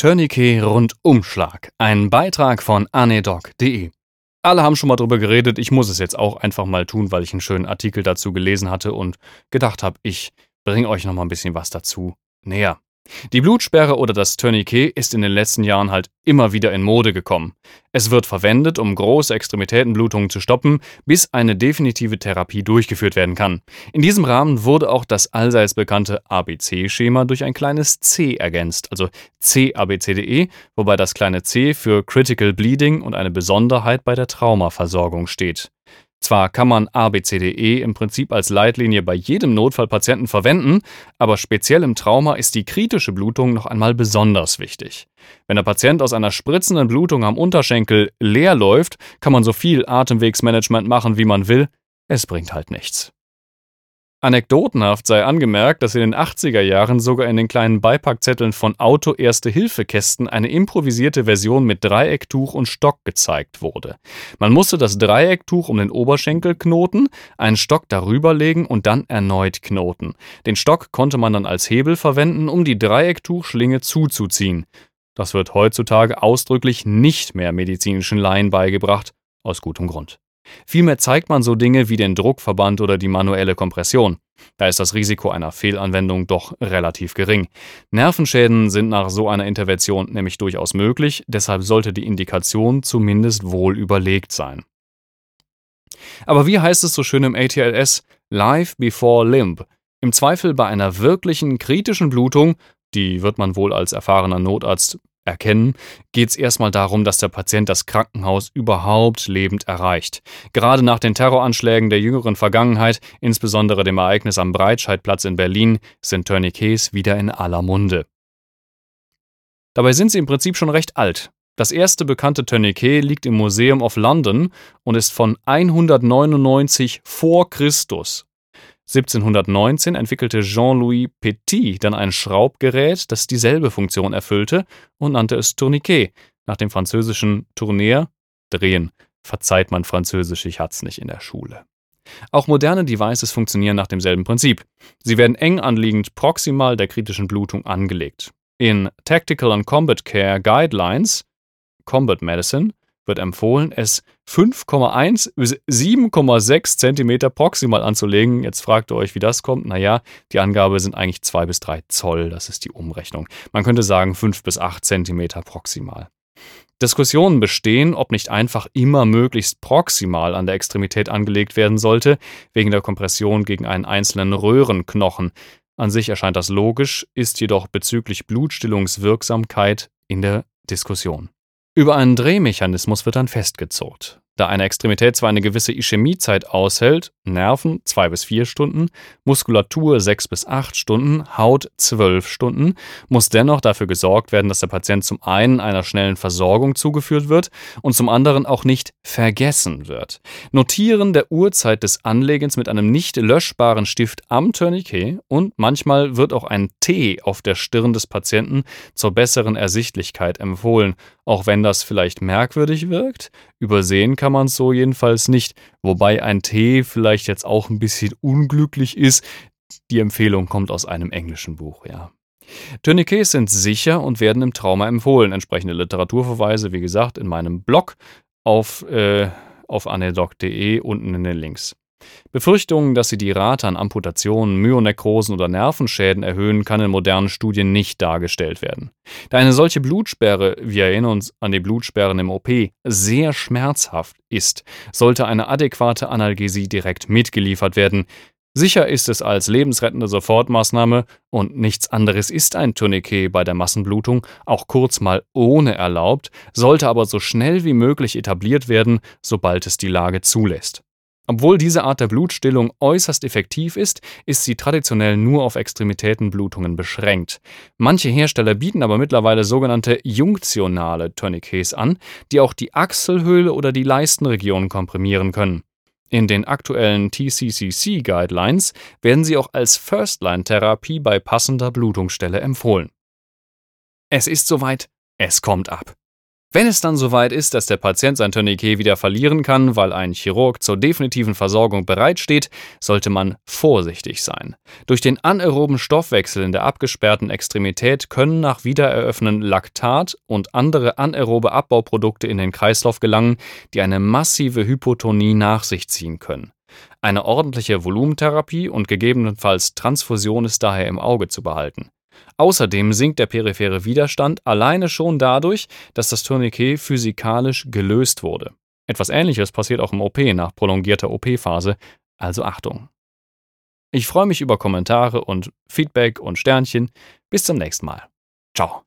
Tourniquet-Rundumschlag. Ein Beitrag von anedoc.de. Alle haben schon mal drüber geredet, ich muss es jetzt auch einfach mal tun, weil ich einen schönen Artikel dazu gelesen hatte und gedacht habe, ich bringe euch noch mal ein bisschen was dazu näher. Die Blutsperre oder das Tourniquet ist in den letzten Jahren halt immer wieder in Mode gekommen. Es wird verwendet, um große Extremitätenblutungen zu stoppen, bis eine definitive Therapie durchgeführt werden kann. In diesem Rahmen wurde auch das allseits bekannte ABC-Schema durch ein kleines C ergänzt, also CABCDE, wobei das kleine C für Critical Bleeding und eine Besonderheit bei der Traumaversorgung steht. Zwar kann man ABCDE im Prinzip als Leitlinie bei jedem Notfallpatienten verwenden, aber speziell im Trauma ist die kritische Blutung noch einmal besonders wichtig. Wenn der Patient aus einer spritzenden Blutung am Unterschenkel leer läuft, kann man so viel Atemwegsmanagement machen, wie man will, es bringt halt nichts. Anekdotenhaft sei angemerkt, dass in den 80er Jahren sogar in den kleinen Beipackzetteln von Auto-Erste-Hilfe-Kästen eine improvisierte Version mit Dreiecktuch und Stock gezeigt wurde. Man musste das Dreiecktuch um den Oberschenkel knoten, einen Stock darüber legen und dann erneut knoten. Den Stock konnte man dann als Hebel verwenden, um die Dreiecktuchschlinge zuzuziehen. Das wird heutzutage ausdrücklich nicht mehr medizinischen Laien beigebracht, aus gutem Grund. Vielmehr zeigt man so Dinge wie den Druckverband oder die manuelle Kompression. Da ist das Risiko einer Fehlanwendung doch relativ gering. Nervenschäden sind nach so einer Intervention nämlich durchaus möglich, deshalb sollte die Indikation zumindest wohl überlegt sein. Aber wie heißt es so schön im ATLS? Life before limb. Im Zweifel bei einer wirklichen kritischen Blutung, die wird man wohl als erfahrener Notarzt erkennen, geht es erstmal darum, dass der Patient das Krankenhaus überhaupt lebend erreicht. Gerade nach den Terroranschlägen der jüngeren Vergangenheit, insbesondere dem Ereignis am Breitscheidplatz in Berlin, sind Tourniquets wieder in aller Munde. Dabei sind sie im Prinzip schon recht alt. Das erste bekannte Tourniquet liegt im Museum of London und ist von 199 vor Christus 1719 entwickelte Jean-Louis Petit dann ein Schraubgerät, das dieselbe Funktion erfüllte und nannte es Tourniquet, nach dem französischen Tournier, drehen. Verzeiht man Französisch, ich hat's nicht in der Schule. Auch moderne Devices funktionieren nach demselben Prinzip. Sie werden eng anliegend proximal der kritischen Blutung angelegt. In Tactical and Combat Care Guidelines Combat Medicine wird empfohlen, es 5,1 bis 7,6 cm proximal anzulegen. Jetzt fragt ihr euch, wie das kommt. Naja, die Angabe sind eigentlich 2 bis 3 Zoll, das ist die Umrechnung. Man könnte sagen 5 bis 8 cm proximal. Diskussionen bestehen, ob nicht einfach immer möglichst proximal an der Extremität angelegt werden sollte, wegen der Kompression gegen einen einzelnen Röhrenknochen. An sich erscheint das logisch, ist jedoch bezüglich Blutstillungswirksamkeit in der Diskussion. Über einen Drehmechanismus wird dann festgezurrt. Da eine Extremität zwar eine gewisse Ischämiezeit aushält, Nerven zwei bis vier Stunden, Muskulatur sechs bis acht Stunden, Haut zwölf Stunden, muss dennoch dafür gesorgt werden, dass der Patient zum einen einer schnellen Versorgung zugeführt wird und zum anderen auch nicht vergessen wird. Notieren der Uhrzeit des Anlegens mit einem nicht löschbaren Stift am Tourniquet und manchmal wird auch ein T auf der Stirn des Patienten zur besseren Ersichtlichkeit empfohlen, auch wenn das vielleicht merkwürdig wirkt. Übersehen kann man es so jedenfalls nicht, wobei ein T vielleicht jetzt auch ein bisschen unglücklich ist. Die Empfehlung kommt aus einem englischen Buch, ja. Tourniquets sind sicher und werden im Trauma empfohlen. Entsprechende Literaturverweise, wie gesagt, in meinem Blog auf, äh, auf anedoc.de unten in den Links. Befürchtungen, dass sie die Rate an Amputationen, Myonekrosen oder Nervenschäden erhöhen, kann in modernen Studien nicht dargestellt werden. Da eine solche Blutsperre, wir erinnern uns an die Blutsperren im OP, sehr schmerzhaft ist, sollte eine adäquate Analgesie direkt mitgeliefert werden. Sicher ist es als lebensrettende Sofortmaßnahme und nichts anderes ist ein Tourniquet bei der Massenblutung auch kurz mal ohne erlaubt, sollte aber so schnell wie möglich etabliert werden, sobald es die Lage zulässt. Obwohl diese Art der Blutstillung äußerst effektiv ist, ist sie traditionell nur auf Extremitätenblutungen beschränkt. Manche Hersteller bieten aber mittlerweile sogenannte junktionale Tourniquets an, die auch die Achselhöhle oder die Leistenregion komprimieren können. In den aktuellen TCCC Guidelines werden sie auch als First-Line-Therapie bei passender Blutungsstelle empfohlen. Es ist soweit, es kommt ab. Wenn es dann soweit ist, dass der Patient sein Tourniquet wieder verlieren kann, weil ein Chirurg zur definitiven Versorgung bereitsteht, sollte man vorsichtig sein. Durch den anaeroben Stoffwechsel in der abgesperrten Extremität können nach Wiedereröffnen Laktat und andere anaerobe Abbauprodukte in den Kreislauf gelangen, die eine massive Hypotonie nach sich ziehen können. Eine ordentliche Volumentherapie und gegebenenfalls Transfusion ist daher im Auge zu behalten. Außerdem sinkt der periphere Widerstand alleine schon dadurch, dass das Tourniquet physikalisch gelöst wurde. Etwas ähnliches passiert auch im OP nach prolongierter OP-Phase, also Achtung. Ich freue mich über Kommentare und Feedback und Sternchen. Bis zum nächsten Mal. Ciao.